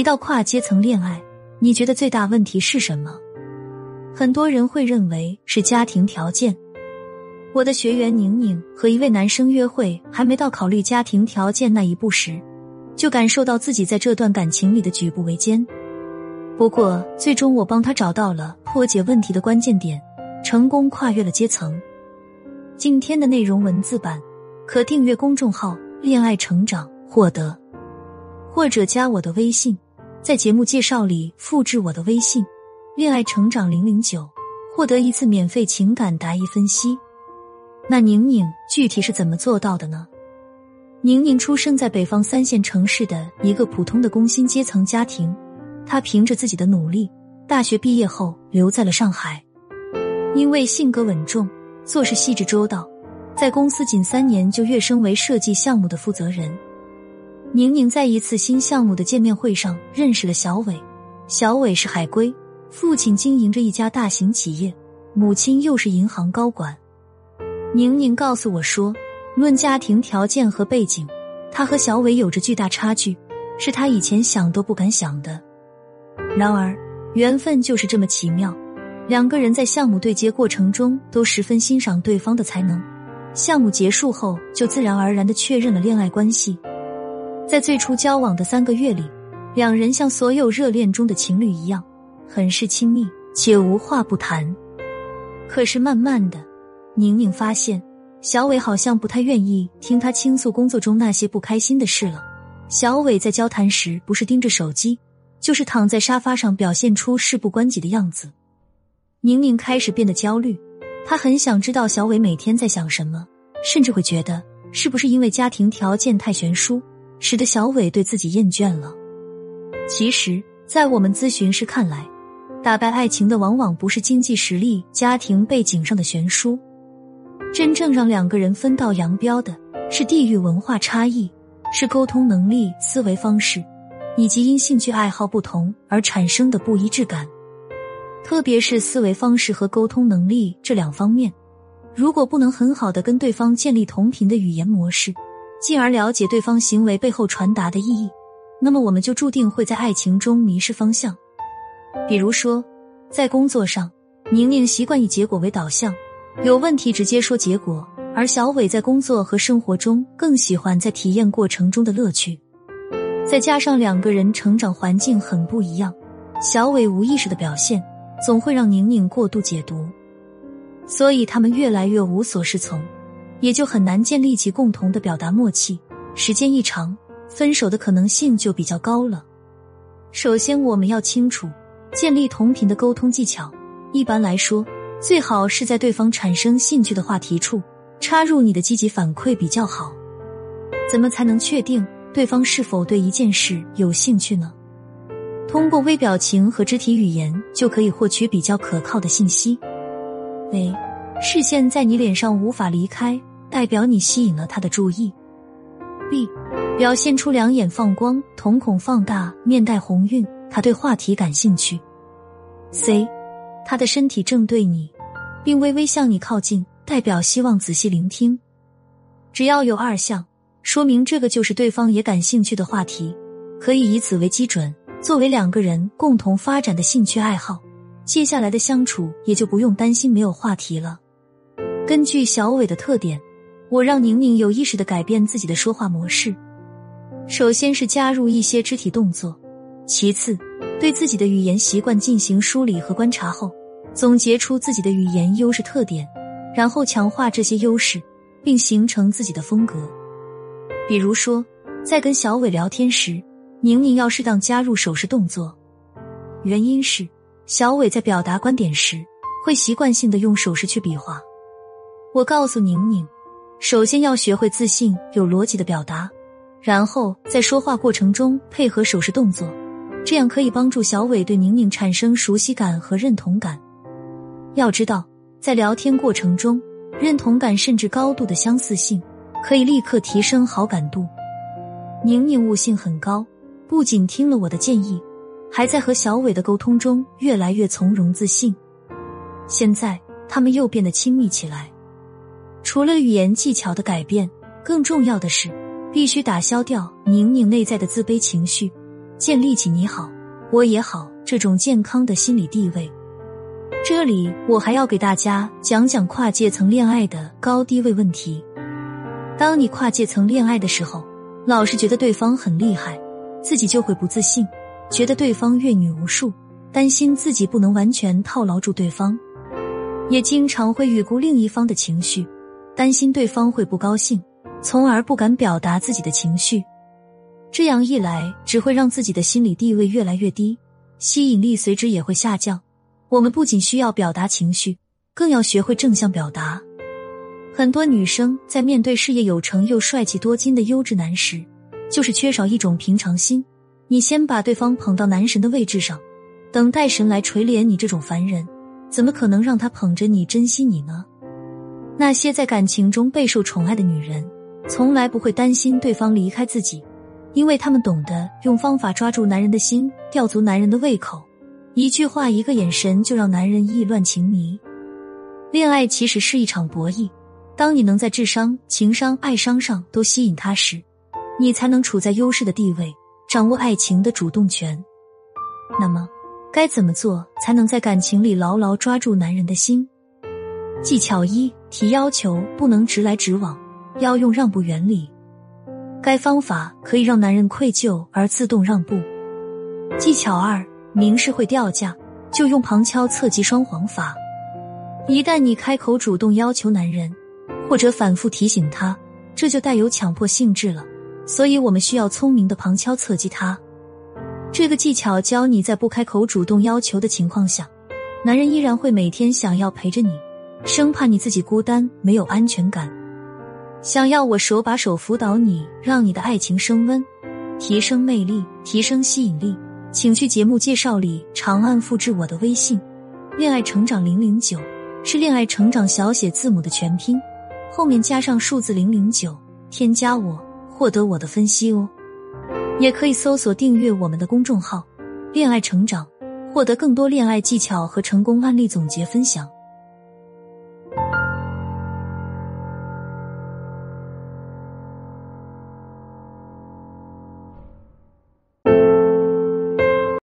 提到跨阶层恋爱，你觉得最大问题是什么？很多人会认为是家庭条件。我的学员宁宁和一位男生约会，还没到考虑家庭条件那一步时，就感受到自己在这段感情里的举步维艰。不过，最终我帮他找到了破解问题的关键点，成功跨越了阶层。今天的内容文字版可订阅公众号“恋爱成长”获得，或者加我的微信，在节目介绍里复制我的微信“恋爱成长零零九”，获得一次免费情感答疑分析。那宁宁具体是怎么做到的呢？宁宁出生在北方三线城市的一个普通的工薪阶层家庭，她凭着自己的努力，大学毕业后留在了上海。因为性格稳重，做事细致周到，在公司仅三年就跃升为设计项目的负责人。宁宁在一次新项目的见面会上认识了小伟，小伟是海归，父亲经营着一家大型企业，母亲又是银行高管。宁宁告诉我说：“论家庭条件和背景，他和小伟有着巨大差距，是他以前想都不敢想的。然而，缘分就是这么奇妙，两个人在项目对接过程中都十分欣赏对方的才能。项目结束后，就自然而然的确认了恋爱关系。在最初交往的三个月里，两人像所有热恋中的情侣一样，很是亲密且无话不谈。可是慢慢的。”宁宁发现，小伟好像不太愿意听他倾诉工作中那些不开心的事了。小伟在交谈时，不是盯着手机，就是躺在沙发上，表现出事不关己的样子。宁宁开始变得焦虑，她很想知道小伟每天在想什么，甚至会觉得是不是因为家庭条件太悬殊，使得小伟对自己厌倦了。其实，在我们咨询师看来，打败爱情的往往不是经济实力、家庭背景上的悬殊。真正让两个人分道扬镳的是地域文化差异，是沟通能力、思维方式，以及因兴趣爱好不同而产生的不一致感。特别是思维方式和沟通能力这两方面，如果不能很好的跟对方建立同频的语言模式，进而了解对方行为背后传达的意义，那么我们就注定会在爱情中迷失方向。比如说，在工作上，宁宁习惯以结果为导向。有问题直接说结果，而小伟在工作和生活中更喜欢在体验过程中的乐趣。再加上两个人成长环境很不一样，小伟无意识的表现总会让宁宁过度解读，所以他们越来越无所适从，也就很难建立起共同的表达默契。时间一长，分手的可能性就比较高了。首先，我们要清楚建立同频的沟通技巧。一般来说。最好是在对方产生兴趣的话题处插入你的积极反馈比较好。怎么才能确定对方是否对一件事有兴趣呢？通过微表情和肢体语言就可以获取比较可靠的信息。A. 视线在你脸上无法离开，代表你吸引了他的注意。B. 表现出两眼放光、瞳孔放大、面带红晕，他对话题感兴趣。C. 他的身体正对你，并微微向你靠近，代表希望仔细聆听。只要有二项，说明这个就是对方也感兴趣的话题，可以以此为基准，作为两个人共同发展的兴趣爱好。接下来的相处也就不用担心没有话题了。根据小伟的特点，我让宁宁有意识的改变自己的说话模式。首先是加入一些肢体动作，其次。对自己的语言习惯进行梳理和观察后，总结出自己的语言优势特点，然后强化这些优势，并形成自己的风格。比如说，在跟小伟聊天时，宁宁要适当加入手势动作，原因是小伟在表达观点时会习惯性的用手势去比划。我告诉宁宁，首先要学会自信、有逻辑的表达，然后在说话过程中配合手势动作。这样可以帮助小伟对宁宁产生熟悉感和认同感。要知道，在聊天过程中，认同感甚至高度的相似性，可以立刻提升好感度。宁宁悟性很高，不仅听了我的建议，还在和小伟的沟通中越来越从容自信。现在他们又变得亲密起来。除了语言技巧的改变，更重要的是，必须打消掉宁宁内在的自卑情绪。建立起你好，我也好这种健康的心理地位。这里我还要给大家讲讲跨界层恋爱的高低位问题。当你跨界层恋爱的时候，老是觉得对方很厉害，自己就会不自信，觉得对方阅女无数，担心自己不能完全套牢住对方，也经常会预估另一方的情绪，担心对方会不高兴，从而不敢表达自己的情绪。这样一来，只会让自己的心理地位越来越低，吸引力随之也会下降。我们不仅需要表达情绪，更要学会正向表达。很多女生在面对事业有成又帅气多金的优质男时，就是缺少一种平常心。你先把对方捧到男神的位置上，等待神来垂怜你这种凡人，怎么可能让他捧着你、珍惜你呢？那些在感情中备受宠爱的女人，从来不会担心对方离开自己，因为他们懂得用方法抓住男人的心，吊足男人的胃口。一句话，一个眼神，就让男人意乱情迷。恋爱其实是一场博弈，当你能在智商、情商、爱商上都吸引他时，你才能处在优势的地位，掌握爱情的主动权。那么，该怎么做才能在感情里牢牢抓住男人的心？技巧一：提要求不能直来直往，要用让步原理。该方法可以让男人愧疚而自动让步。技巧二。明示会掉价，就用旁敲侧击双簧法。一旦你开口主动要求男人，或者反复提醒他，这就带有强迫性质了。所以我们需要聪明的旁敲侧击他。这个技巧教你在不开口主动要求的情况下，男人依然会每天想要陪着你，生怕你自己孤单没有安全感，想要我手把手辅导你，让你的爱情升温，提升魅力，提升吸引力。请去节目介绍里长按复制我的微信，恋爱成长零零九是恋爱成长小写字母的全拼，后面加上数字零零九，添加我获得我的分析哦。也可以搜索订阅我们的公众号“恋爱成长”，获得更多恋爱技巧和成功案例总结分享。